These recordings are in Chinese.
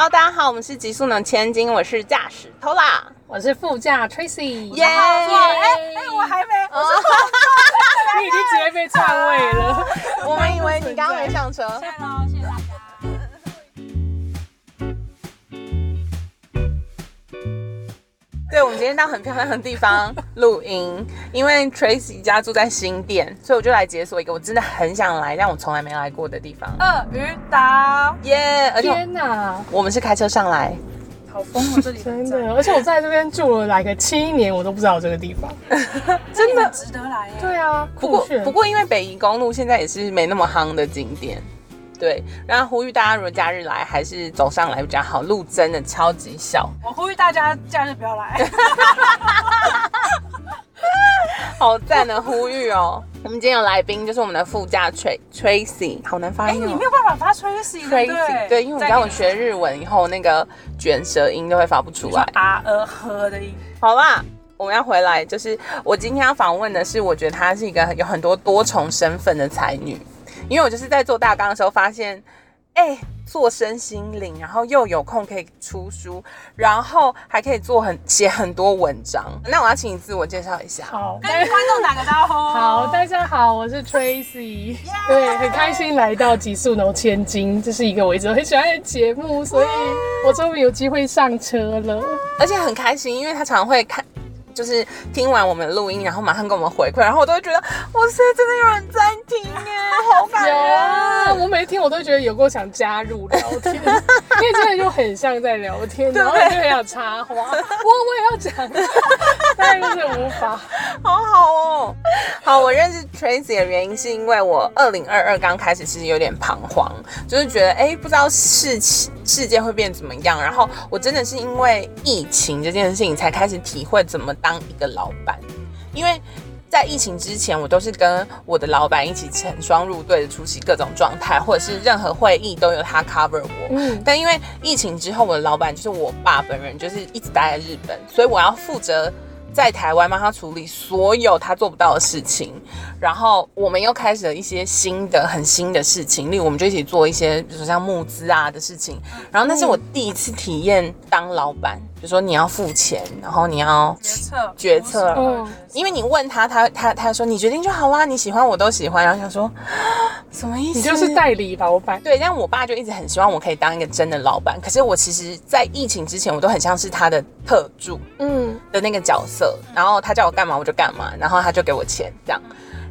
Hello，大家好，我们是极速能千金，我是驾驶 Tola，我是副驾 Tracy。耶！哎哎，我还没，我是 你已经直接被篡位了。我们以为你刚刚没上车。对，我们今天到很漂亮的地方录音，因为 Tracy 家住在新店，所以我就来解锁一个我真的很想来，但我从来没来过的地方。鳄鱼岛，耶！而且天哪，我们是开车上来，好疯哦，这里 真的！而且我在这边住了来个七年，我都不知道这个地方。真的值得来耶。对啊，不过不过因为北宜公路现在也是没那么夯的景点。对，然后呼吁大家，如果假日来，还是走上来比较好。路真的超级小，我呼吁大家假日不要来。好赞的呼吁哦！我们今天有来宾，就是我们的副驾 Tra Tracy，好难发哎，音哦。你没有办法发 Tracy，对因为我刚我学日文以后，那个卷舌音都会发不出来。啊呃呵的音。好啦，我们要回来，就是我今天要访问的是，我觉得她是一个有很多多重身份的才女，因为我就是在做大纲的时候发现，哎、做身心灵，然后又有空可以出书，然后还可以做很写很多文章。那我要请你自我介绍一下。好，跟观众打个招呼。好，大家好，我是 Tracy。对，很开心来到极速农千金，这是一个我一直很喜欢的节目，所以我终于有机会上车了。而且很开心，因为他常会看，就是听完我们录音，然后马上跟我们回馈，然后我都会觉得，哇塞，真的有人在听耶，好感有啊，人。我每天我都觉得有够想加入聊天，因为真的就很像在聊天，然后就很想插话，我我也要讲，但是就是无法。好好哦，好，我认识 Tracy 的原因是因为我二零二二刚开始其实有点彷徨，就是觉得哎，不知道事情世界会变怎么样。然后我真的是因为疫情这件事情才开始体会怎么当一个老板，因为。在疫情之前，我都是跟我的老板一起成双入对的出席各种状态，或者是任何会议都有他 cover 我。嗯，但因为疫情之后，我的老板就是我爸本人，就是一直待在日本，所以我要负责在台湾帮他处理所有他做不到的事情。然后我们又开始了一些新的、很新的事情，例如我们就一起做一些，比如说像募资啊的事情。然后那是我第一次体验当老板，比如说你要付钱，然后你要决策，决策嗯因为你问他，他他他说你决定就好啦，你喜欢我都喜欢。然后想说什么意思？你就是代理老板。对，但我爸就一直很希望我可以当一个真的老板。可是我其实，在疫情之前，我都很像是他的特助嗯，的那个角色，然后他叫我干嘛我就干嘛，然后他就给我钱这样。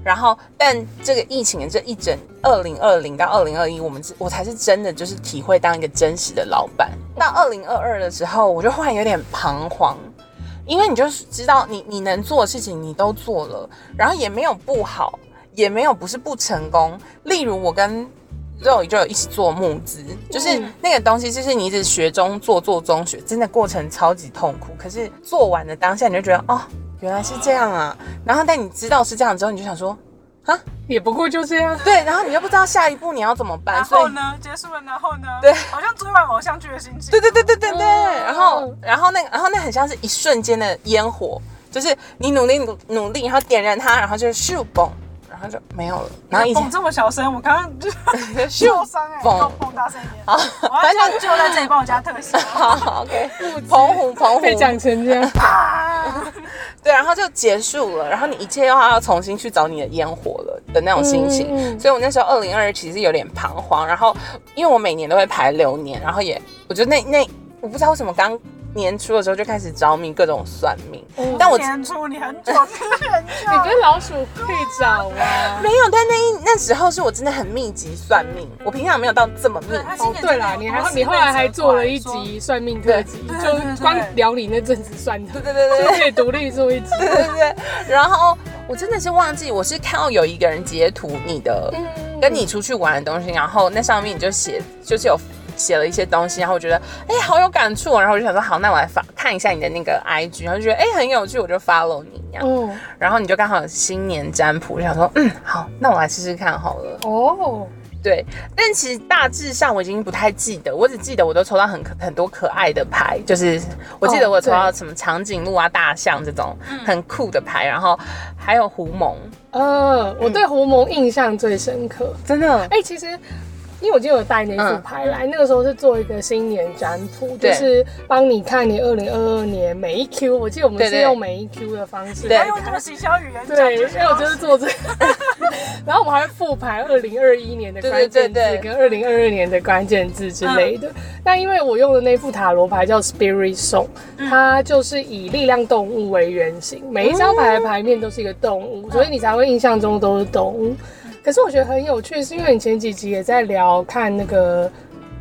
然后，但这个疫情的这一整二零二零到二零二一，我们是我才是真的就是体会当一个真实的老板。到二零二二的时候，我就忽然有点彷徨，因为你就是知道你你能做的事情你都做了，然后也没有不好，也没有不是不成功。例如我跟肉就有一起做募资，就是嗯那个东西，就是你一直学中做做中学，真的过程超级痛苦。可是做完的当下，你就觉得哦，原来是这样啊。然后但你知道是这样之后，你就想说，啊，也不过就这样。对，然后你又不知道下一步你要怎么办，然后呢？结束了，然后呢？对好像追完偶像剧的心情。对对对对对对，嗯然后然后那个然后那很像是一瞬间的烟火，就是你努力努努力，然后点燃它，然后就咻嘣，然后就没有了。然后以前蹦这么小声，我刚刚就咻 受伤哎，蹦给我蹦大声一点。好，我要叫就在这里帮我加特效。好好 OK，澎湖澎 湖被讲成这样，啊！对，然后就结束了，然后你一切又要重新去找你的烟火了的那种心情，所以我那时候二零二二其实有点彷徨，然后因为我每年都会排流年，然后也我觉得那那我不知道为什么刚年初的时候就开始着迷各种算命，嗯但我年初你很久之前就你跟老鼠会长啊？没有，但那一那时候是我真的很密集算命，我平常没有到这么密。对他哦，对啦，你还你后来还做了一集算命特辑，对就光聊你那阵子算的，对对对对可以独立做一集。对对对，然后我真的是忘记，我是看到有一个人截图你的。嗯。跟你出去玩的东西，然后那上面你就写，就是有写了一些东西，然后我觉得哎、好有感触哦，然后我就想说好，那我来发看一下你的那个 IG，然后就觉得哎、很有趣，我就 follow 你。这样，嗯，然后你就刚好有新年占卜，就想说嗯好，那我来试试看好了。哦，对，但其实大致上我已经不太记得，我只记得我都抽到很可很多可爱的牌，就是我记得我抽到什么长颈鹿啊、大象这种很酷的牌，然后还有狐獴，呃，我对狐獴印象最深刻。真的？哎、其实因为我今天有带那副牌来，那个时候是做一个新年占卜，就是帮你看你二零二二年每一 Q。我记得我们是用每一 Q 的方式用这看个行销语言讲，对，就所以我就是做这个，然后我们还会复盘二零二一年的对关键字跟二零二二年的关键字之类的。那因为我用的那副塔罗牌叫 Spirit Song，它就是以力量动物为原型，每一张牌的牌面都是一个动物，所以你才会印象中都是动物。可是我觉得很有趣，是因为你前几集也在聊看那个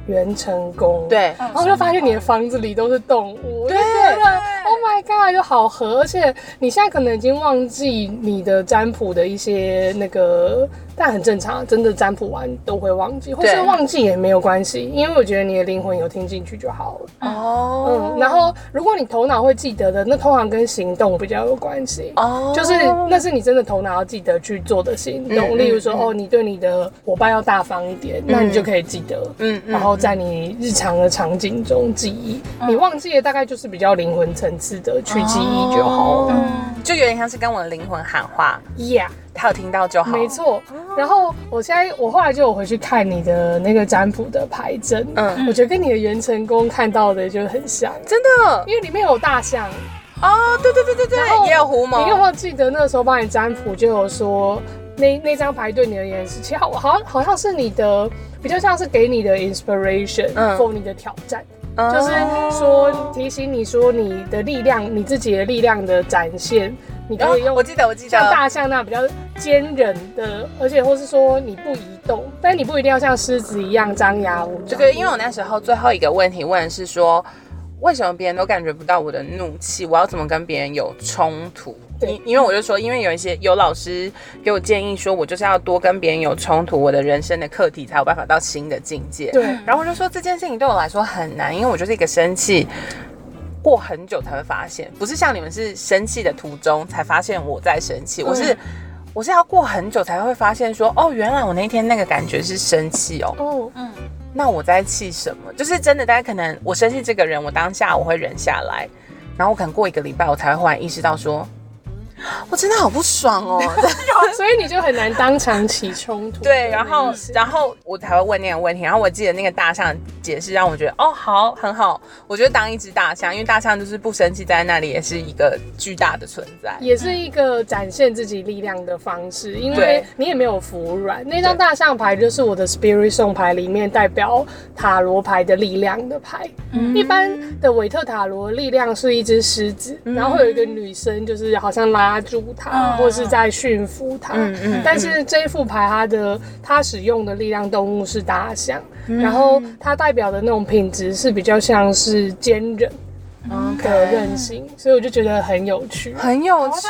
元成功，对，然后就发现你的房子里都是动物，对觉得 Oh my God，就好合，而且你现在可能已经忘记你的占卜的一些那个，但很正常，真的占卜完都会忘记，或是忘记也没有关系，因为我觉得你的灵魂有听进去就好了。哦嗯，然后如果你头脑会记得的，那通常跟行动比较有关系。哦就是那是你真的头脑要记得去做的行动，嗯例如说，哦，你对你的伙伴要大方一点，那你就可以记得，嗯嗯然后在你日常的场景中记忆。你忘记的大概就是比较灵魂层次的去记忆就好了。就有点像是跟我的灵魂喊话，Yeah，他有听到就好。没错。然后我现在我后来就有回去看你的那个占卜的牌阵，嗯我觉得跟你的元成功看到的就很像，真的因为里面有大象。哦，对对对对然后对，也有狐毛。你有没有记得那个时候帮你占卜就有说，那那张牌对你而言是，其实好好像好像是你的比较像是给你的 inspiration 嗯 for 你的挑战，嗯就是说提醒你说你的力量，你自己的力量的展现，你可以用哦我记得我记得像，大象那样比较坚韧的，而且或是说你不移动，但你不一定要像狮子一样张牙舞爪。这个因为我那时候最后一个问题问的是说，为什么别人都感觉不到我的怒气？我要怎么跟别人有冲突？对因因为我就说，因为有一些有老师给我建议说，我就是要多跟别人有冲突，我的人生的课题才有办法到新的境界。对然后我就说这件事情对我来说很难，因为我就是一个生气。过很久才会发现，不是像你们是生气的途中才发现我在生气，我是我是要过很久才会发现说，哦，原来我那天那个感觉是生气哦，哦，那我在气什么？就是真的，大家可能我生气这个人，我当下我会忍下来，然后我可能过一个礼拜，我才会忽然意识到说，我真的好不爽哦。所以你就很难当场起冲突。对，然后然后我才会问那个问题。然后我记得那个大象解释让我觉得，哦，好，很好。我觉得当一只大象，因为大象就是不生气，在那里也是一个巨大的存在。也是一个展现自己力量的方式，因为你也没有服软。那张大象牌就是我的 Spirit 送牌里面代表塔罗牌的力量的牌。一般的韦特塔罗力量是一只狮子，然后会有一个女生，就是好像拉住它，嗯或是在驯服它。嗯嗯但是这一副牌它的它使用的力量动物是大象，嗯。然后它代表的那种品质是比较像是坚韧的任性，所以我就觉得很有趣。很有趣。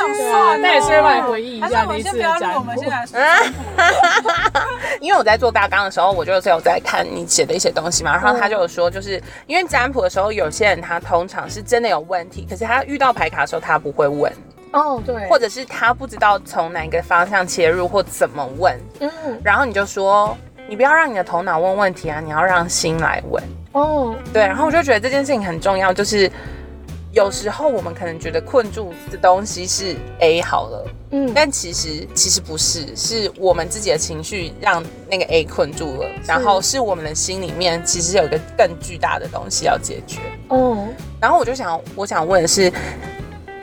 那也是会帮你回忆一下那一次的占卜我们。先 因为我在做大纲的时候，我就是有在看你写的一些东西嘛，然后他就有说，就是因为占卜的时候，有些人他通常是真的有问题，可是他遇到牌卡的时候，他不会问，哦，对，或者是他不知道从哪个方向切入或怎么问，嗯，然后你就说，你不要让你的头脑问问题啊，你要让心来问。哦，对，然后我就觉得这件事情很重要，就是有时候我们可能觉得困住的东西是 A 好了，嗯，但其实其实不是，是我们自己的情绪让那个 A 困住了，然后是我们的心里面其实有一个更巨大的东西要解决。哦，然后我就想，我想问的是，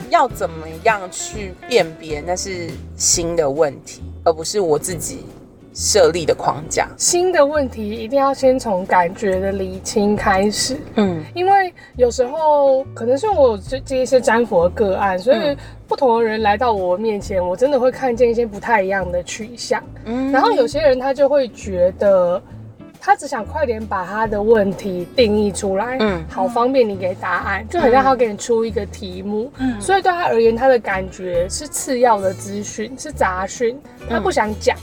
要怎么样去辨别那是新的问题，而不是我自己设立的框架？新的问题一定要先从感觉的理清开始，嗯因为有时候可能是我有接接一些占佛个案，所以嗯不同的人来到我面前，我真的会看见一些不太一样的取向。嗯然后有些人他就会觉得，他只想快点把他的问题定义出来，嗯。嗯，好方便你给答案，就很像他给你出一个题目，嗯。所以对他而言，他的感觉是次要的资讯，是杂讯，他不想讲。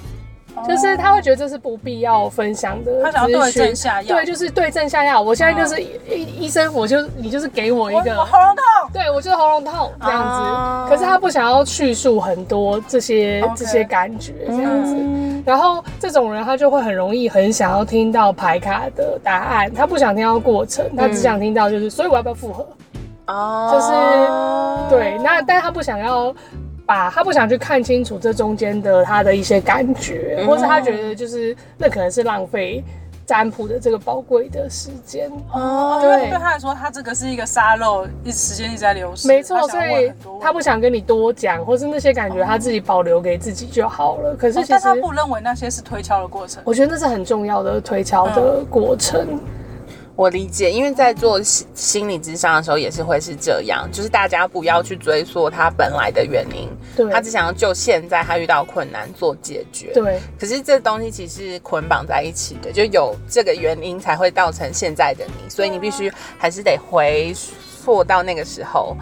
就是他会觉得这是不必要分享的他想要对症下药。对，就是对症下药。我现在就是医医生，我就你就是给我一个我喉咙痛，对我就是喉咙痛这样子，哦。可是他不想要叙述很多这些这些感觉这样子。嗯。然后这种人他就会很容易很想要听到牌卡的答案，他不想听到过程，他只想听到就是，所以我要不要复合？哦就是对，那但他不想要把他不想去看清楚这中间的他的一些感觉，嗯或者他觉得就是那可能是浪费占卜的这个宝贵的时间。哦对对他来说，他这个是一个沙漏，一时间一直在流失。没错，所以他不想跟你多讲，或是那些感觉他自己保留给自己就好了。可是其实哦但他不认为那些是推敲的过程。我觉得那是很重要的推敲的过程。我理解，因为在做心心理智商的时候也是会是这样，就是大家不要去追溯他本来的原因，对他只想要就现在他遇到困难做解决。对，可是这东西其实是捆绑在一起的，就有这个原因才会造成现在的你，所以你必须还是得回溯到那个时候，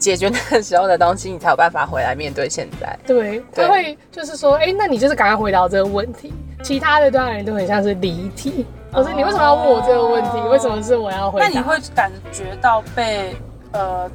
解决那个时候的东西，你才有办法回来面对现在。对，对他会就是说，哎、那你就是赶快回答这个问题，其他的对他人都很像是离题。我说你为什么要问我这个问题？为什么是我要回答？那你会感觉到被呃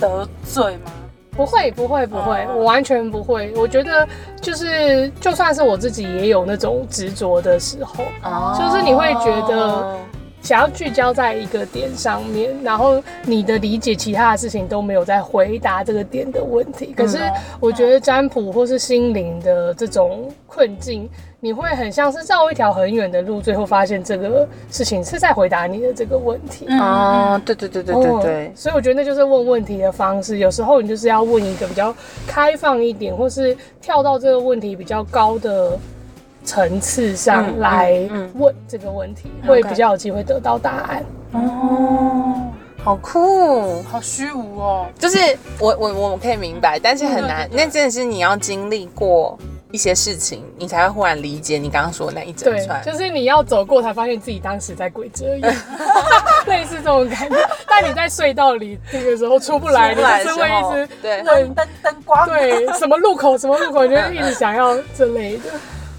得罪吗？不会，不会，不会，哦我完全不会。我觉得就是，就算是我自己也有那种执着的时候，哦就是你会觉得想要聚焦在一个点上面，然后你的理解其他的事情都没有在回答这个点的问题。可是我觉得占卜或是心灵的这种困境，你会很像是绕一条很远的路，最后发现这个事情是在回答你的这个问题。哦，对对对对对对哦，所以我觉得那就是问问题的方式。有时候你就是要问一个比较开放一点，或是跳到这个问题比较高的层次上嗯来问这个问题会比较有机会得到答案。哦，好酷。好虚无哦。就是我我我可以明白，但是很难，那真的是你要经历过一些事情，你才会忽然理解你刚刚说的那一整对串，。就是你要走过才发现自己当时在鬼遮眼，类似这种感觉。但你在隧道里那个时候出不来，你就是会一直对问灯灯光，对什么路口什么路口，你就一直想要这类的。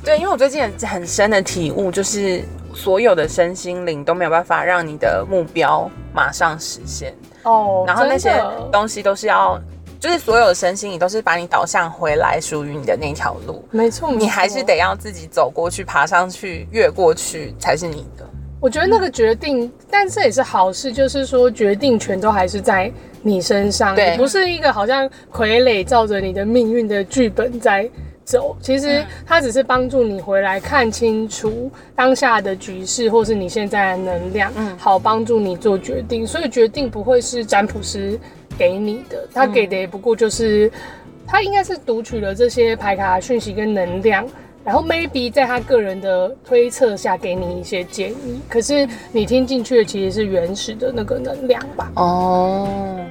对，因为我最近很很深的体悟，就是所有的身心灵都没有办法让你的目标马上实现，哦，然后那些东西都是要，就是所有的身心灵都是把你导向回来属于你的那条路，没错，你还是得要自己走过去、爬上去、越过去才是你的。我觉得那个决定，但这也是好事，就是说决定权都还是在你身上，对不是一个好像傀儡照着你的命运的剧本在走。其实它只是帮助你回来看清楚当下的局势，或是你现在的能量，嗯好帮助你做决定。所以决定不会是占卜师给你的，他给的也不过就是他应该是读取了这些牌卡讯息跟能量。然后 maybe 在他个人的推测下给你一些建议，可是你听进去的其实是原始的那个能量吧？哦，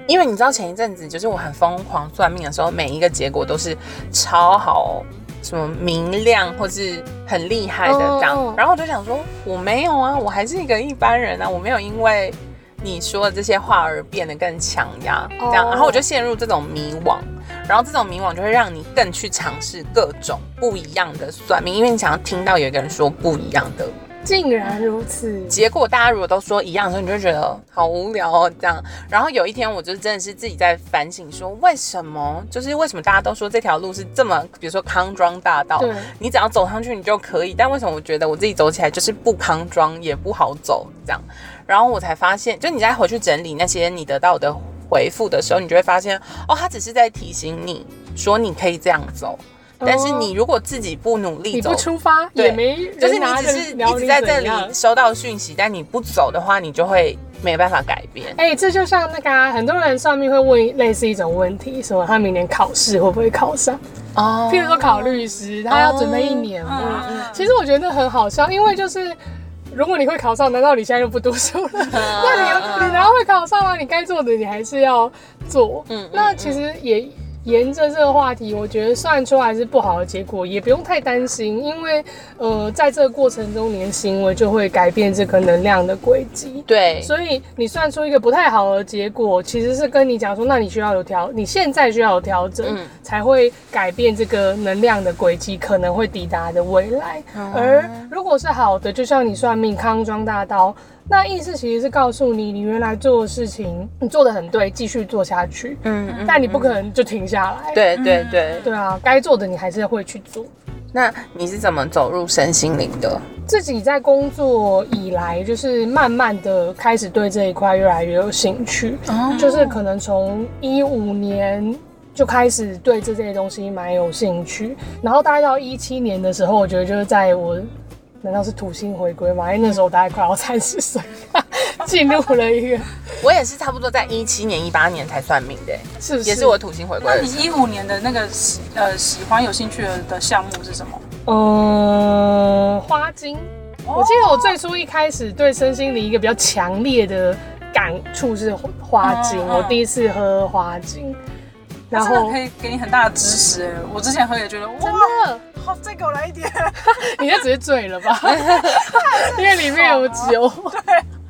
因为你知道前一阵子就是我很疯狂算命的时候，每一个结果都是超好，什么明亮或是很厉害的这样。哦然后我就想说，我没有啊，我还是一个一般人啊，我没有因为你说的这些话而变得更强呀，这样。哦然后我就陷入这种迷惘。然后这种迷惘就会让你更去尝试各种不一样的算命，因为你想要听到有一个人说不一样的竟然如此，结果大家如果都说一样的时候，你就会觉得好无聊哦，这样。然后有一天，我就真的是自己在反省，说为什么，就是为什么大家都说这条路是这么，比如说康庄大道，你只要走上去你就可以，但为什么我觉得我自己走起来就是不康庄，也不好走这样？然后我才发现，就你再回去整理那些你得到的回复的时候，你就会发现，哦，他只是在提醒你说你可以这样走。但是你如果自己不努力走你不，出发对也没就是你只是一直在这里收到讯息，但你不走的话，你就会没办法改变。哎、这就像那个、啊、很多人上面会问类似一种问题，什么他明年考试会不会考上？哦譬如说考律师，他要准备一年嘛。嗯其实我觉得很好笑，因为就是如果你会考上，难道你现在就不读书了？那你有你难道会考上吗？你该做的你还是要做。嗯嗯那其实也。沿着这个话题，我觉得算出来是不好的结果，也不用太担心，因为呃，在这个过程中，你的行为就会改变这个能量的轨迹。对，所以你算出一个不太好的结果，其实是跟你讲说，那你需要有调，你现在需要有调整，嗯才会改变这个能量的轨迹，可能会抵达的未来。哦而如果是好的，就像你算命康庄大道，那意思其实是告诉你，你原来做的事情你做的很对，继续做下去。嗯嗯但你不可能就停下来。对对对。对啊，该做的你还是会去做。那你是怎么走入身心灵的？自己在工作以来，就是慢慢的开始对这一块越来越有兴趣。哦就是可能从一五年就开始对这些东西蛮有兴趣，然后大概到一七年的时候，我觉得就是在我难道是土星回归吗？因为那时候我大概快要三十岁，进入了一个我也是差不多在一七年、一八年才算命的，是不是？也是我土星回归那你。一五年的那个喜呃喜欢有兴趣的的项目是什么？嗯，花精。我记得我最初一开始对身心灵一个比较强烈的感触是花精，嗯嗯我第一次喝花精，然后可以给你很大的支持哎！我之前喝也觉得哇，真的，好，再给我来一点。你那只是醉了吧？因为里面有酒，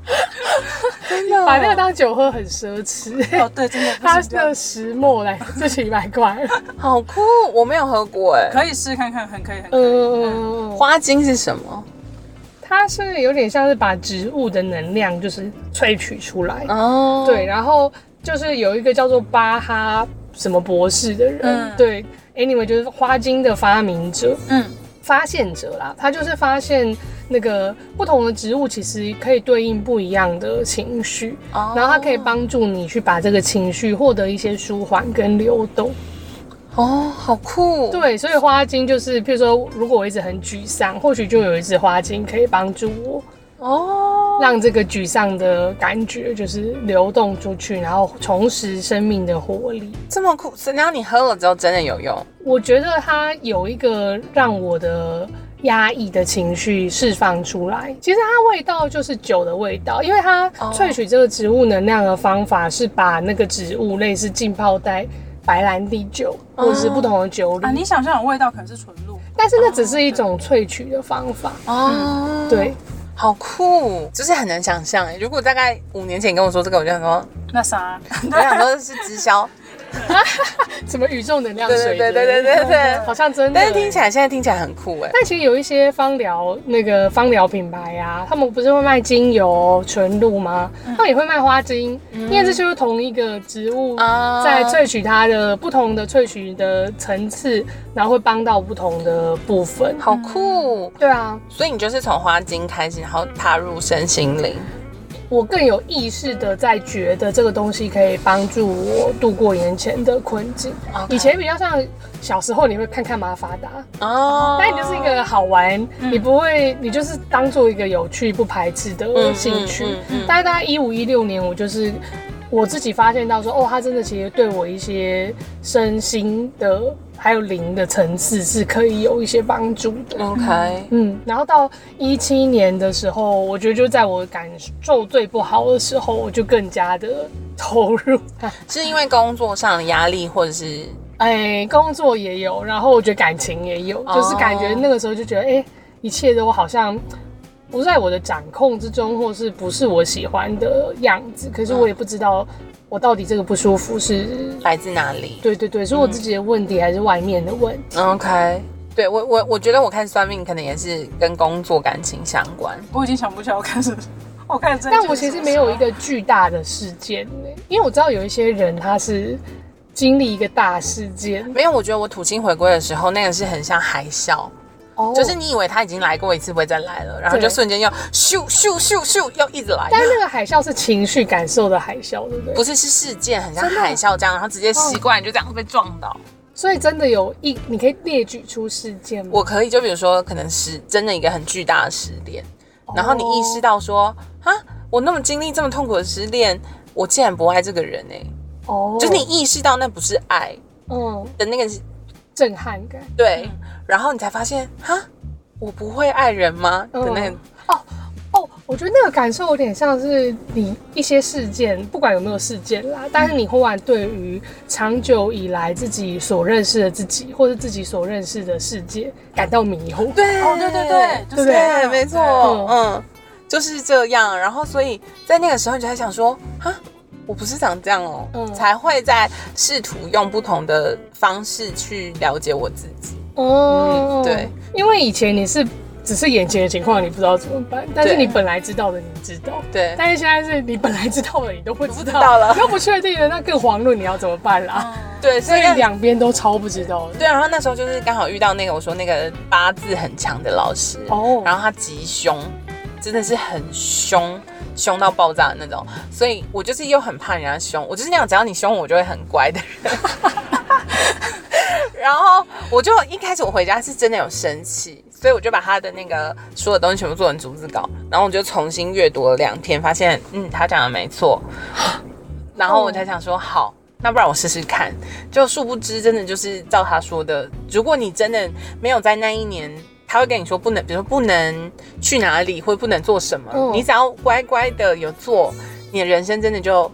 真的把那个当酒喝很奢侈。哦，对，真的它行这样的石墨来就几百块，好酷，我没有喝过哎。可以试看看，很可以，很可以。嗯，花精是什么？它是有点像是把植物的能量就是萃取出来，哦，对，然后就是有一个叫做巴哈什么博士的人，嗯对，anyway 就是花精的发明者、嗯，发现者啦，他就是发现那个不同的植物其实可以对应不一样的情绪，哦。然后它可以帮助你去把这个情绪获得一些舒缓跟流动。哦，好酷。，对，所以花精就是，譬如说，如果我一直很沮丧，或许就有一支花精可以帮助我，哦，让这个沮丧的感觉就是流动出去，然后重拾生命的活力。这么酷，然后你喝了之后真的有用。我觉得它有一个让我的压抑的情绪释放出来。其实它味道就是酒的味道，因为它哦萃取这个植物能量的方法是把那个植物类似浸泡在白兰地酒或者是不同的酒里，啊，你想象的味道可能是纯露，但是那只是一种萃取的方法。哦，对，好酷，就是很难想象哎。如果大概五年前你跟我说这个，我就想说，那啥，我想说是直销，什么宇宙能量水对对对对对对。好像真的。但是听起来现在听起来很酷哎。但其实有一些芳疗那个芳疗品牌啊，他们不是会卖精油、纯露吗？他们也会卖花精，因为这就是同一个植物啊在萃取它的不同的萃取的层次，然后会帮到不同的部分。好酷，对啊，所以你就是从花精开始，然后踏入身心灵。我更有意识的在觉得这个东西可以帮助我度过眼前的困境。以前比较像小时候你会看看马法达，哦，但你就是一个好玩，你不会，你就是当做一个有趣不排斥的兴趣。嗯嗯嗯嗯大概大概一五一六年，我就是我自己发现到说，哦，他真的其实对我一些身心的还有零的层次是可以有一些帮助的。OK，嗯，然后到一七年的时候，我觉得就在我感受最不好的时候，我就更加的投入。是因为工作上的压力，或者是哎，工作也有，然后我觉得感情也有，哦就是感觉那个时候就觉得，哎，一切都好像不在我的掌控之中，或是不是我喜欢的样子。可是我也不知道我到底这个不舒服是，来自哪里对对对，是我自己的问题还是外面的问题？？OK，对我我我觉得我看算命可能也是跟工作感情相关。我已经想不起来我看什么，我开始真但我其实没有一个巨大的事件呢，因为我知道有一些人他是经历一个大事件，没有，我觉得我土星回归的时候，那个是很像海啸，哦就是你以为他已经来过一次，不会再来了，然后就瞬间要咻咻咻咻又一直来。但是那个海啸是情绪感受的海啸，对不对？不是是事件，很像海啸这样，然后直接习惯就这样被撞倒。所以真的有一，你可以列举出事件吗？我可以，就比如说，可能是真的一个很巨大的失恋，然后你意识到说，啊，我那么经历这么痛苦的失恋，我竟然不爱这个人哎、哦，就是你意识到那不是爱嗯的那个震撼感。对，然后你才发现，哈，我不会爱人吗？的那个嗯哦哦，我觉得那个感受有点像是你一些事件，不管有没有事件啦，但是你忽然对于长久以来自己所认识的自己，或者自己所认识的世界感到迷糊。对哦对对对就是这对，没错，嗯嗯，就是这样。然后，所以在那个时候，你就在想说，哈，我不是长这样哦，嗯才会在试图用不同的方式去了解我自己。哦嗯对，因为以前你是只是眼前的情况，你不知道怎么办，但是你本来知道的，你知道。对，但是现在是你本来知道的，你都不知道，了你又不确定了，那更遑论你要怎么办啦。对，所以两边都超不知道的。对，然后那时候就是刚好遇到那个我说那个八字很强的老师，哦然后他极凶，真的是很凶，凶到爆炸的那种，所以我就是又很怕人家凶，我就是那样，只要你凶我，就会很乖的人。然后我就一开始我回家是真的有生气，所以我就把他的那个所有东西全部做成逐字稿，然后我就重新阅读了两天，发现嗯，他讲的没错，然后我才想说好。那不然我试试看，就殊不知真的就是照他说的，如果你真的没有在那一年，他会跟你说不能，比如说不能去哪里，或不能做什么，嗯你只要乖乖的有做，你的人生真的就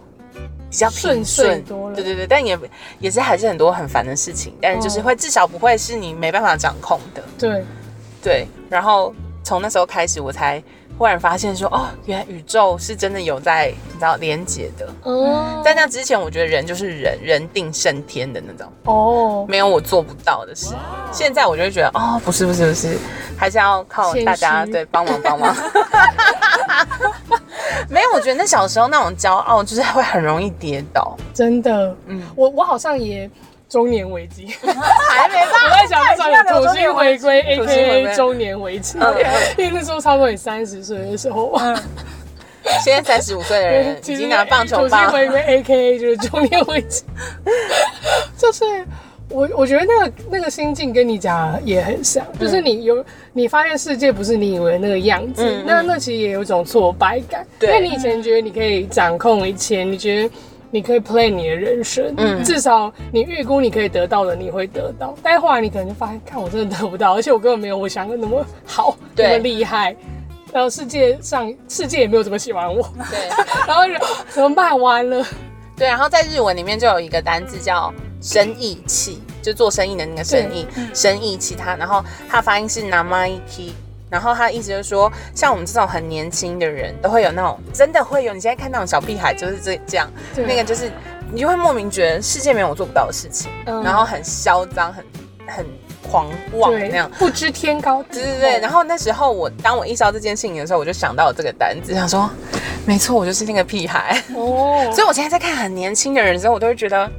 比较平顺顺多了对对对，但也也是还是很多很烦的事情，但就是哦会至少不会是你没办法掌控的。对，对，然后从那时候开始，我才忽然发现说，哦，原来宇宙是真的有在你知道连接的。哦，在那之前，我觉得人就是人，人定胜天的那种，哦，没有我做不到的事。现在我就会觉得，哦，不是不是不是，还是要靠大家对帮忙帮忙。没有，我觉得那小时候那种骄傲，就是会很容易跌倒。真的，嗯嗯，我我好像也中年危机，还没到我在想这种有土星回归，A K 归。A 中年危机。嗯，因为那时候差不多你三十岁的时候。吧，现在三十五岁的人 已经拿棒球土星，回归 A K A 就是中年危机，就是我我觉得那个那个心境跟你讲也很像，就是你有你发现世界不是你以为那个样子，那那其实也有一种挫败感，因对为你以前觉得你可以掌控一切，你觉得。你可以 play 你的人生，嗯至少你预估你可以得到的，你会得到。但是后来你可能就发现，看我真的得不到，而且我根本没有我想的那么好，那么厉害。然后世界上世界也没有怎么喜欢我，对。然后怎么办？完了，对，然后在日文里面就有一个单字叫生意气，就做生意的那个生意，生意气他，然后它发音是 namaiki，然后他的意思就是说，像我们这种很年轻的人，都会有那种真的会有，你现在看那种小屁孩就是这这样，那个就是你就会莫名觉得世界没有我做不到的事情，嗯然后很嚣张，很很狂妄那样。不知天高地厚。对对对，然后那时候我当我意识到这件事情的时候，我就想到了这个单子，想说，没错，我就是那个屁孩。哦，所以我现在在看很年轻的人的时候，我都会觉得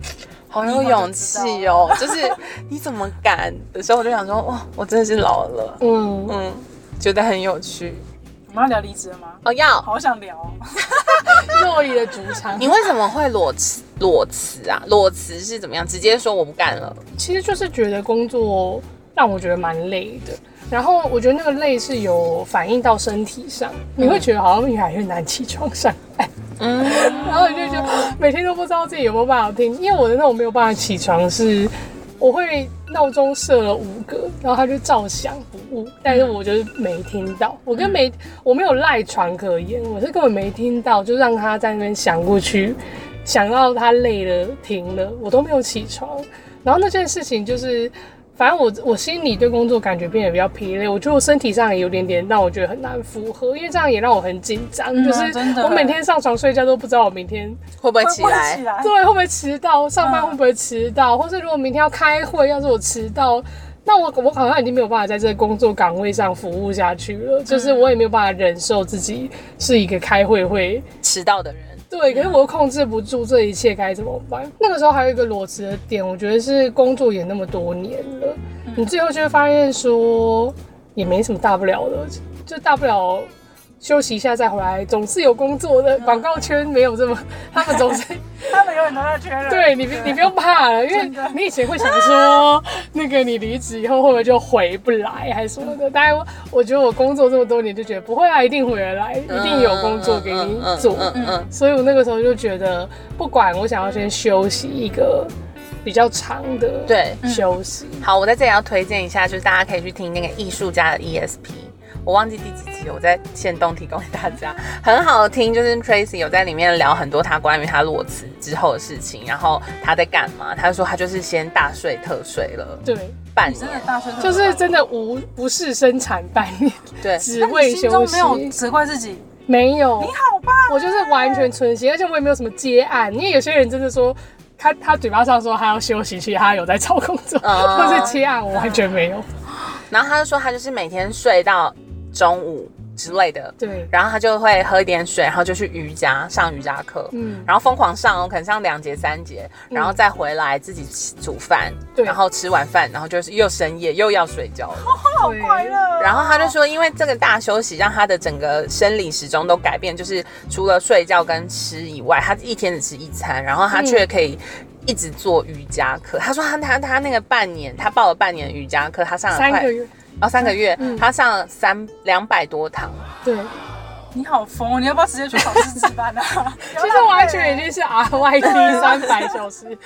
好有勇气哦。就是你怎么敢的时候，我就想说，哇，我真的是老了，嗯，嗯，觉得很有趣。我们要聊离职了吗？哦，要好想聊哦，洛里的主场你为什么会裸辞？裸辞啊？裸辞是怎么样？直接说我不干了？其实就是觉得工作让我觉得蛮累的。然后我觉得那个累是有反映到身体上，你会觉得好像越来越难起床上班，嗯，然后你就觉得每天都不知道自己有没有办法听，因为我的那种没有办法起床是，我会闹钟设了五个，然后他就照响不误，但是我就是没听到，我跟没我没有赖床可言，我是根本没听到，就让他在那边响过去，想到他累了停了，我都没有起床，然后那件事情就是。反正我我心里对工作感觉变得比较疲累，我觉得我身体上也有点点让我觉得很难负荷，因为这样也让我很紧张，嗯就是我每天上床睡觉都不知道我明天会不会起会不会来？起来？对会不会迟到，上班会不会迟到，或是如果明天要开会，要是我迟到，那我我好像已经没有办法在这个工作岗位上服务下去了，就是我也没有办法忍受自己是一个开会会迟到的人，对，可是我又控制不住这一切，该怎么办？那个时候还有一个裸辞的点，我觉得是工作也那么多年了，你最后就会发现说也没什么大不了的，就大不了休息一下再回来，总是有工作的。广告圈没有这么，他们总是 他们永远都在缺人。对你不你不用怕了，因为你以前会想说，那个你离职以后会不会就回不来还是什么的？当然，我觉得我工作这么多年就觉得不会啊，一定回得来，一定有工作给你做。嗯嗯嗯所以我那个时候就觉得，不管我想要先休息一个比较长的对。休息，好，我在这里要推荐一下，就是大家可以去听那个艺术家的 ESP。我忘记第几集了，我在线动提供给大家，很好听。就是 Tracy 有在里面聊很多他关于他裸辞之后的事情，然后他在干嘛。他说他就是先大睡特睡了对，半年真的年，大学生就是真的无不是生产半年，对，只为休息中没，有责怪自己，没有。你好棒？我就是完全存心，而且我也没有什么接案，因为有些人真的说。他他嘴巴上说他要休息，其实他有在找工作，哦或是接案，我完全没有。然后他就说他就是每天睡到中午之类的，对，然后他就会喝一点水，然后就去瑜伽上瑜伽课，嗯，然后疯狂上哦，可能上两节三节，然后再回来自己吃煮饭，对。然后吃完饭，然后就是又深夜又要睡觉了。好快乐哦。然后他就说，因为这个大休息让他的整个生理时钟都改变，就是除了睡觉跟吃以外，他一天只吃一餐，然后他却可以一直做瑜伽课。他说他他他那个半年，他报了半年瑜伽课，他上了快三个月，哦，三个月，嗯他上三两百多堂，对，你好疯哦！你要不要直接去考试值班啊？其实完全已经是 RYT 三百小时以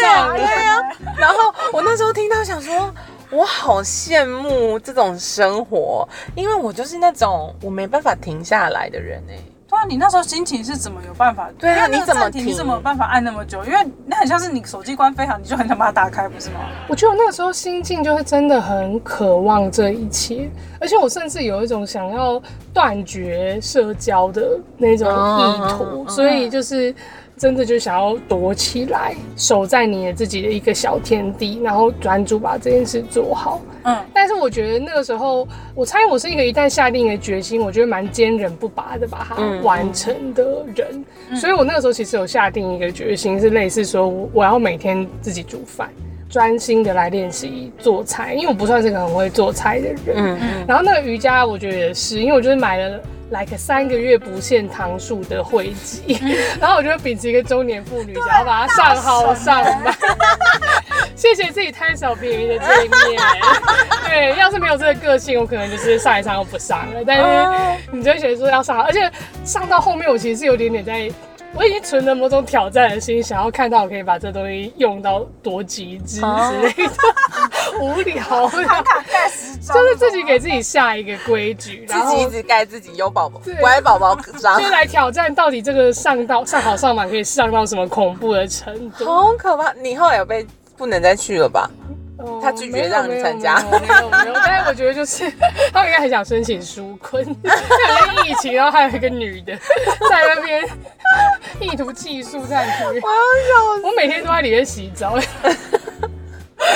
上了。对呀、然后我那时候听到想说，我好羡慕这种生活，因为我就是那种我没办法停下来的人哎、对啊，你那时候心情是怎么有办法？对啊你怎么停你怎么有办法按那么久？因为那很像是你手机关飞行，你就很想把它打开，不是吗？我觉得我那个时候心境就是真的很渴望这一切，而且我甚至有一种想要断绝社交的那种意图，嗯嗯嗯所以就是真的就想要躲起来，守在你的自己的一个小天地，然后专注把这件事做好。嗯，但是我觉得那个时候，我猜我是一个一旦下定了决心，我觉得蛮坚韧不拔的把它嗯完成的人。所以我那个时候其实有下定一个决心，是类似说我我要每天自己煮饭，专心的来练习做菜，因为我不算是个很会做菜的人。嗯嗯，然后那个瑜伽，我觉得也是，因为我就是买了 like 三个月不限堂数的会籍，然后我就秉持一个中年妇女，想要把它上好上满。谢谢自己贪小便宜的这一面。对，要是没有这个个性，我可能就是上一上又不上了。但是你就会觉得说要上，而且上到后面，我其实是有点点在。我已经存着某种挑战的心，想要看到我可以把这东西用到多极致之类的，无聊就是自己给自己下一个规矩，然后自己一直盖自己优宝宝对乖宝宝章就，来挑战到底这个上到上好上满可以上到什么恐怖的程度。好可怕！你后来有被不能再去了吧？哦他拒绝让你参加没有没有但是我觉得就是 他们应该很想申请纾困，因 为疫情，然后还有一个女的在那边 意图寄宿上去，我要笑我每天都在里面洗澡，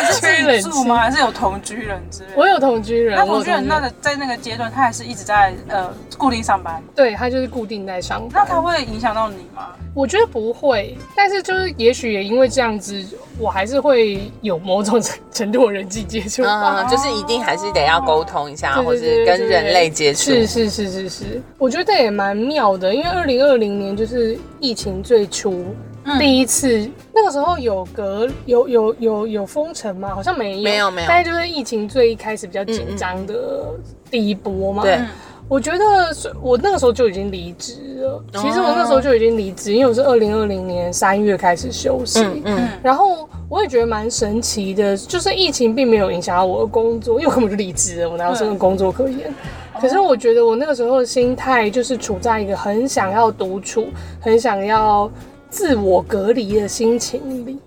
是自己住吗？还是有同居人之类的？我有同居人，那同居人那个在那个阶段，他还是一直在呃固定上班，对他就是固定在上班。那他会影响到你吗？我觉得不会，但是就是也许也因为这样子，我还是会有某种程程度的人际接触吧。嗯，就是一定还是得要沟通一下，对或是对对对跟人类接触。是是是是是，我觉得也蛮妙的，因为二零二零年就是疫情最初。嗯第一次那个时候有隔有有有有封城吗？好像没有，没有没有但是就是疫情最一开始比较紧张的第一波嘛。对嗯我觉得是我那个时候就已经离职了。其实我那哦时候就已经离职，因为我是二零二零年三月开始休息。嗯嗯，然后我也觉得蛮神奇的，就是疫情并没有影响到我的工作，因为我根本就离职了，我哪有什么工作可言？可是我觉得我那个时候的心态就是处在一个很想要独处、很想要自我隔离的心情里。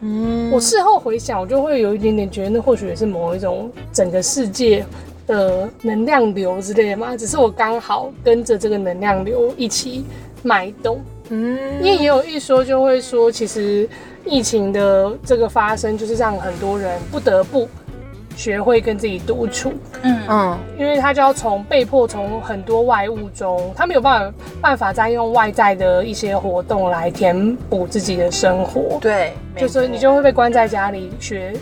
嗯我事后回想，我就会有一点点觉得，那或许也是某一种整个世界的能量流之类的嘛，只是我刚好跟着这个能量流一起脉动。嗯因为也有一说就会说，其实疫情的这个发生，就是让很多人不得不学会跟自己独处，嗯。嗯。因为他就要从被迫从很多外物中，他没有办法办法再用外在的一些活动来填补自己的生活，对，就是说你就会被关在家里学，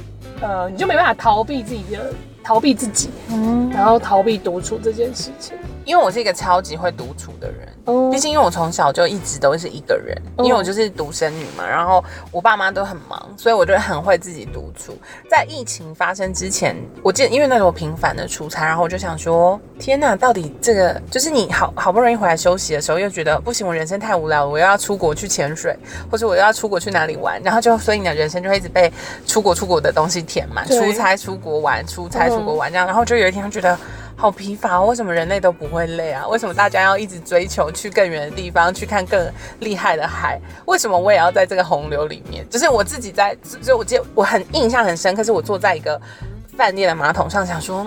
呃，你就没办法逃避自己的逃避自己，嗯，然后逃避独处这件事情。因为我是一个超级会独处的人。哦毕竟因为我从小就一直都是一个人，哦因为我就是独生女嘛，然后我爸妈都很忙，所以我就很会自己独处。在疫情发生之前，我记得因为那时候我频繁的出差，然后我就想说，天呐，到底这个就是你好好不容易回来休息的时候，又觉得不行，我人生太无聊了，我又要出国去潜水，或者我又要出国去哪里玩，然后就所以你的人生就会一直被出国出国的东西填满，出差出国玩，出差出国玩这样，然后就有一天觉得。好疲乏、为什么人类都不会累啊？为什么大家要一直追求去更远的地方，去看更厉害的海？为什么我也要在这个洪流里面？就是我自己在，就我记得我很印象很深刻，是我坐在一个饭店的马桶上，想说。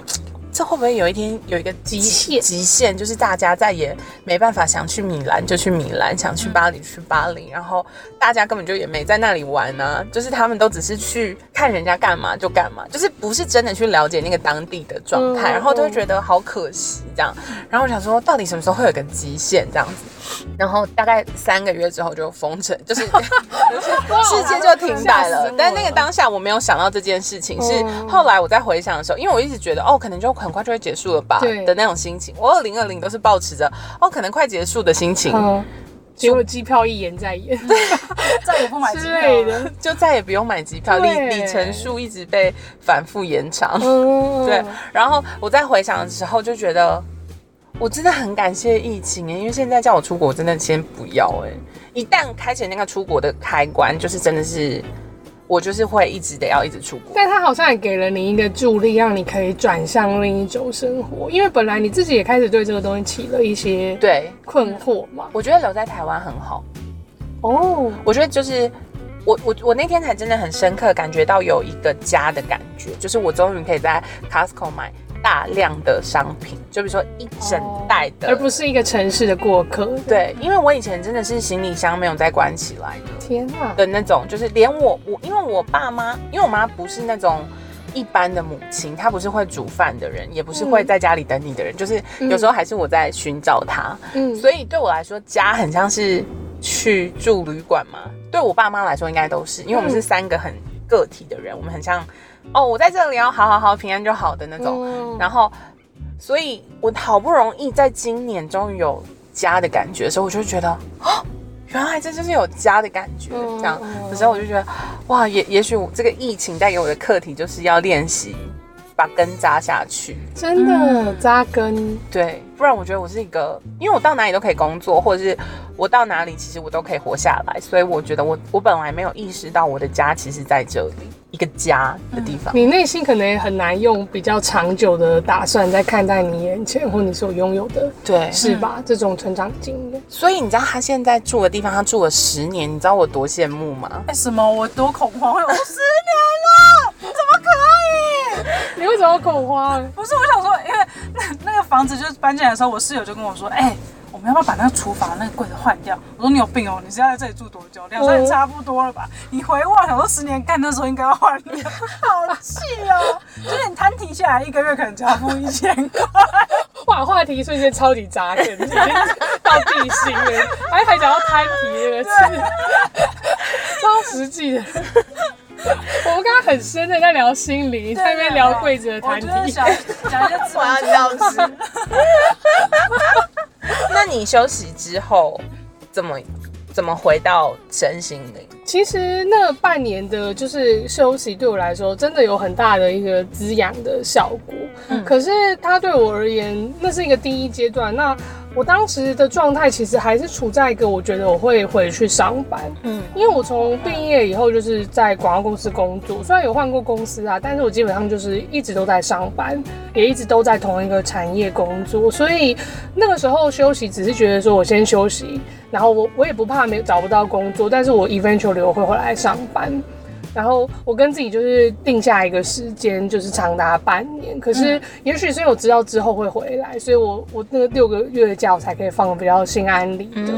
这会不会有一天有一个极限极限，就是大家再也没办法想去米兰就去米兰，想去巴黎去巴黎，然后大家根本就也没在那里玩呢、就是他们都只是去看人家干嘛就干嘛，就是不是真的去了解那个当地的状态，嗯然后都会觉得好可惜这样。然后我想说，到底什么时候会有个极限这样子？然后大概三个月之后就封城，就是 世界就停摆了。但那个当下我没有想到这件事情，是嗯后来我在回想的时候，因为我一直觉得哦，可能就很快就会结束了吧对的那种心情。我二零二零都是保持着哦，可能快结束的心情。嗯，结果机票一延再延，再也不买机票了。的。就再也不用买机票，里里程数一直被反复延长。嗯，对，然后我在回想的时候就觉得，我真的很感谢疫情哎，因为现在叫我出国，我真的先不要哎。一旦开启那个出国的开关，就是真的是我就是会一直得要一直出国。但他好像也给了你一个助力，让你可以转向另一种生活，因为本来你自己也开始对这个东西起了一些对，困惑嘛。我觉得留在台湾很好。哦，我觉得就是我我我那天才真的很深刻感觉到有一个家的感觉，就是我终于可以在 Costco 买大量的商品，就比如说一整袋的，而不是一个城市的过客。对，因为我以前真的是行李箱没有再关起来的天啊，的那种，就是连我我因为我爸妈，因为我妈不是那种。一般的母亲，她不是会煮饭的人，也不是会在家里等你的人，就是有时候还是我在寻找她。嗯，所以对我来说，家很像是去住旅馆嘛。对我爸妈来说，应该都是，因为我们是三个很个体的人，我们很像哦，我在这里要好好好平安就好的那种。嗯然后，所以我好不容易在今年终于有家的感觉的时候，我就觉得哦，原来这就是有家的感觉。嗯这样嗯的时候，我就觉得哇，也也许我这个疫情带给我的课题就是要练习把根扎下去。真的扎根，对，不然我觉得我是一个，因为我到哪里都可以工作，或者是我到哪里其实我都可以活下来，所以我觉得我我本来没有意识到我的家其实在这里，一个家的地方。你内心可能也很难用比较长久的打算在看待你眼前或你所拥有的，对，是吧？这种成长经验，所以你知道他现在住的地方，他住了十年，你知道我多羡慕吗？为，什么？我多恐慌！我十年了？你为什么要恐慌？不是，我想说，因为那那个房子就是搬进来的时候，我室友就跟我说，哎、我们要不要把那个厨房那个柜子换掉？我说你有病哦，你是要在这里住多久？两三年差不多了吧？你回望想说十年干的时候应该要换掉，好气哦！就是你摊提下来一个月可能只要付一千块，哇，话题瞬间超级扎根，已经到地心了，还还讲到摊题这个词，超实际的。我们刚刚很深的在聊心灵，在那边聊柜子的我摊题。就是想讲一些资我要本主义消失。那你休息之后怎么怎么回到身心灵？其实那半年的就是休息，对我来说真的有很大的一个滋养的效果。可是它对我而言，那是一个第一阶段。那我当时的状态其实还是处在一个我觉得我会回去上班，嗯嗯，因为我从毕业以后就是在广告公司工作，虽然有换过公司啊，但是我基本上就是一直都在上班，也一直都在同一个产业工作，所以那个时候休息只是觉得说我先休息，然后我我也不怕没找不到工作，但是我 eventually 我会回来上班。然后我跟自己就是定下一个时间，就是长达半年。可是也许是因为我知道之后会回来，所以我我那个六个月的假我才可以放的比较心安理得。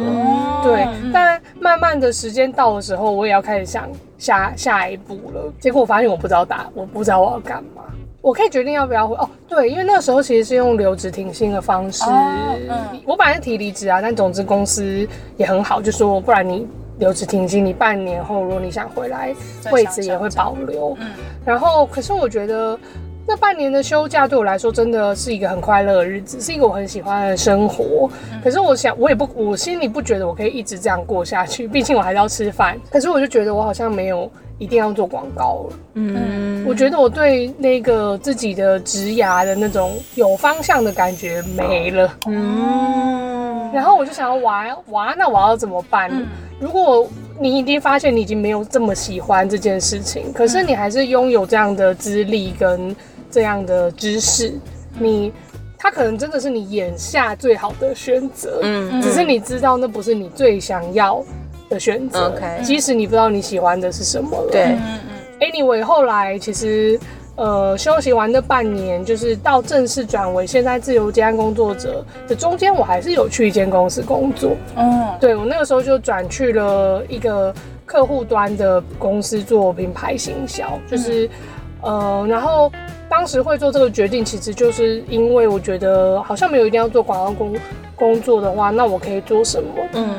对，但慢慢的时间到的时候，我也要开始想下下一步了。结果我发现我不知道打，我不知道我要干嘛。我可以决定要不要回哦，对，因为那个时候其实是用留职停薪的方式。哦嗯我本来是提离职啊，但总之公司也很好，就说不然你留职停薪，你半年后如果你想回来，位置也会保留。嗯然后，可是我觉得那半年的休假对我来说真的是一个很快乐的日子，是一个我很喜欢的生活。可是我想，我也不，我心里不觉得我可以一直这样过下去，毕竟我还是要吃饭。可是我就觉得我好像没有一定要做广告了。嗯，我觉得我对那个自己的职涯的那种有方向的感觉没了。嗯，然后我就想要玩哇，那我要怎么办？嗯如果你已经发现你已经没有这么喜欢这件事情，可是你还是拥有这样的资历跟这样的知识，你它可能真的是你眼下最好的选择，嗯只是你知道那不是你最想要的选择 OK 即使你不知道你喜欢的是什么了。对。嗯嗯 Anyway，后来其实呃休息完那半年，就是到正式转为现在自由接案工作者的中间，我还是有去一间公司工作。嗯。对我那个时候就转去了一个客户端的公司做品牌行销，就是、呃，然后当时会做这个决定，其实就是因为我觉得好像没有一定要做广告工工作的话，那我可以做什么？嗯。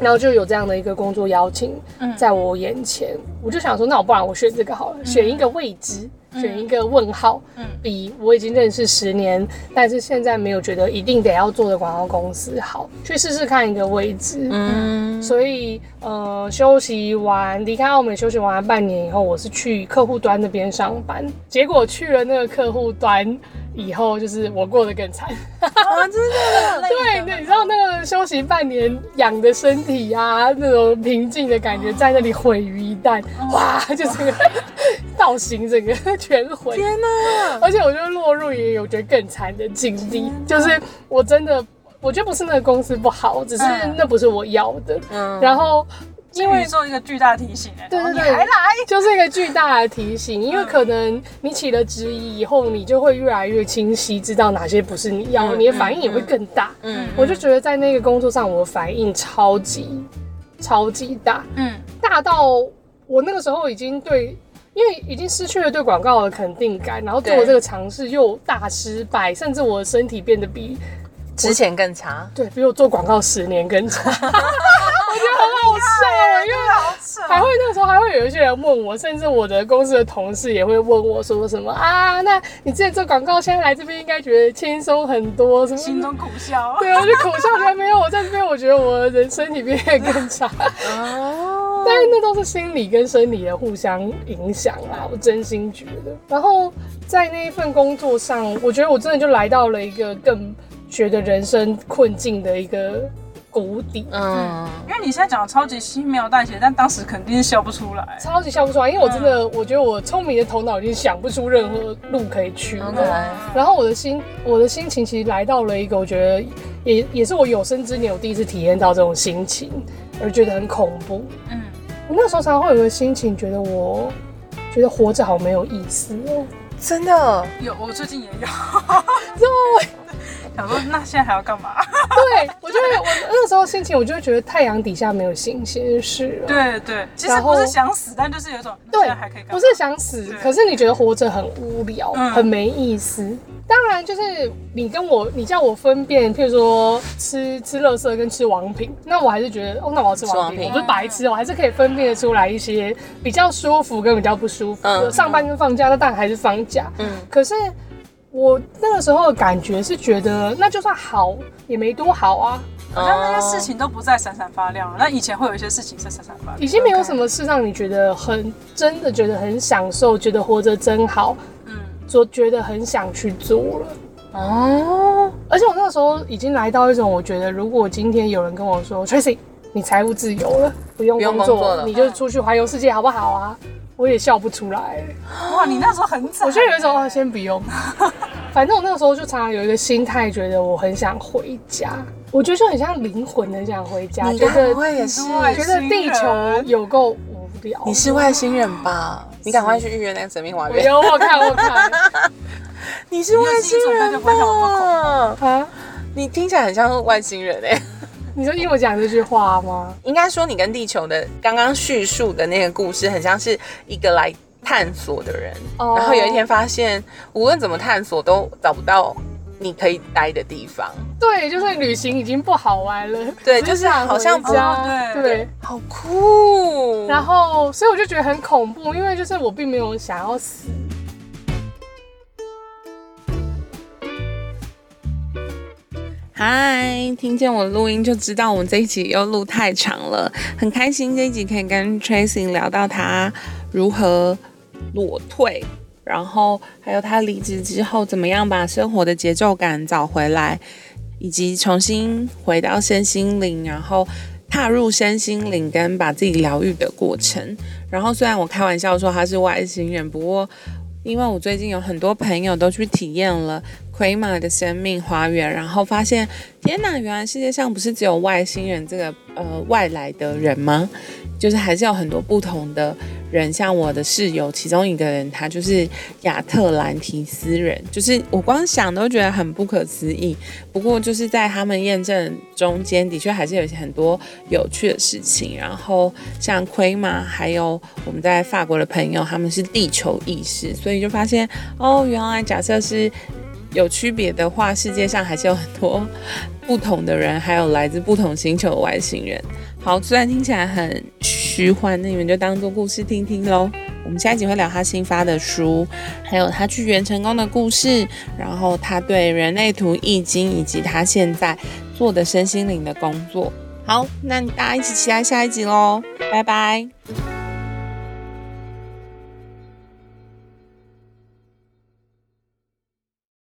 然后就有这样的一个工作邀请嗯。在我眼前，我就想说，那我不然我选这个好了，选一个未知，选一个问号，嗯比我已经认识十年，但是现在没有觉得一定得要做的广告公司好，去试试看一个位置。嗯，所以，呃，休息完离开澳门休息完半年以后，我是去客户端那边上班。结果去了那个客户端以后，就是我过得更惨。啊，真的，对，那你知道那个休息半年养的身体啊，那种平静的感觉，在那里毁于一旦，哇，就整个造型整个 全毁。天哪，而且我就落入也有觉得更惨的境地，就是我真的，我觉得不是那个公司不好，只是嗯。那不是我要的。嗯，然后因为做一个巨大提醒哎，对对对还来，就是一个巨大的提醒，因为可能你起了质疑以后，你就会越来越清晰，知道哪些不是你要你的反应也会更大。嗯我就觉得在那个工作上，我的反应超级超级大，嗯大到我那个时候已经对。因为已经失去了对广告的肯定感，然后做了对这个尝试又大失败，甚至我的身体变得比之前更差，对比我做广告十年更差 很好笑，因为还会那个时候还会有一些人问我，甚至我的公司的同事也会问我说什么啊，那你之前做广告，现在来这边应该觉得轻松很多，什么？心中苦笑。对，我就苦笑，觉得没有，我在这边我觉得我的人身体变得更差，哦，但是那都是心理跟生理的互相影响啊，我真心觉得。然后在那一份工作上，我觉得我真的就来到了一个更觉得人生困境的一个谷底。嗯，因为你现在讲的超级轻描淡写，但当时肯定是笑不出来。超级笑不出来，因为我真的，我觉得我聪明的头脑已经想不出任何路可以去了。OK 然后我的心，我的心情其实来到了一个，我觉得也也是我有生之年我第一次体验到这种心情，而觉得很恐怖。嗯，我那时候常常会有个心情，觉得我觉得活着好没有意思哦。真的，有，我最近也有。对，想说，那现在还要干嘛？对我就会我那个时候心情，我就会觉得太阳底下没有新鲜事了。对对，其实不是想死，但就是有一种那对还可以？不是想死，可是你觉得活着很无聊，嗯很没意思。当然，就是你跟我，你叫我分辨，譬如说吃吃垃圾跟吃王品，那我还是觉得，哦，那我要吃王品，吃王品我不是白痴，我还是可以分辨得出来一些比较舒服跟比较不舒服。嗯上班跟放假，那当然还是放假。嗯可是我那个时候的感觉是觉得，那就算好也没多好啊，好像那些事情都不再闪闪发亮了。那以前会有一些事情是闪闪发亮。已经没有什么事让你觉得很真的觉得很享受，觉得活着真好，嗯，做觉得很想去做了。哦，而且我那个时候已经来到一种，我觉得如果今天有人跟我说，Tracy，你财务自由了，不用工作，工作了你就出去环游世界好不好啊？我也笑不出来，哇，你那时候很惨。我就有一种啊，先不用。反正我那个时候就常常有一个心态，觉得我很想回家。我觉得就很像灵魂的想回家，你觉得该不会也是？觉得地球有够无聊。你是外星人吧？你赶快去预约那个神秘花园。有我看我看 你是外星人吧？啊！你听起来很像外星人哎。你说听我讲这句话吗？应该说你跟地球的刚刚叙述的那个故事，很像是一个来探索的人，哦然后有一天发现无论怎么探索都找不到你可以待的地方。对，就是旅行已经不好玩了。对，就是好像家对。好酷。然后，所以我就觉得很恐怖，因为就是我并没有想要死。嗨，听见我录音就知道我们这一集又录太长了，很开心这一集可以跟 Tracy 聊到他如何裸退，然后还有他离职之后怎么样把生活的节奏感找回来，以及重新回到身心灵，然后踏入身心灵跟把自己疗愈的过程。然后虽然我开玩笑说他是外星人，不过因为我最近有很多朋友都去体验了奎玛的生命花园，然后发现天哪，原来世界上不是只有外星人这个呃外来的人吗？就是还是有很多不同的人，像我的室友，其中一个人他就是亚特兰提斯人，就是我光想都觉得很不可思议。不过就是在他们验证中间，的确还是有些很多有趣的事情。然后像奎玛，还有我们在法国的朋友，他们是地球意识，所以就发现哦，原来假设是有区别的话，世界上还是有很多不同的人，还有来自不同星球的外星人。好，虽然听起来很虚幻，那你们就当做故事听听喽。我们下一集会聊他新发的书，还有他去圆成功的故事，然后他对人类图易经以及他现在做的身心灵的工作。好，那大家一起期待下一集喽，拜拜。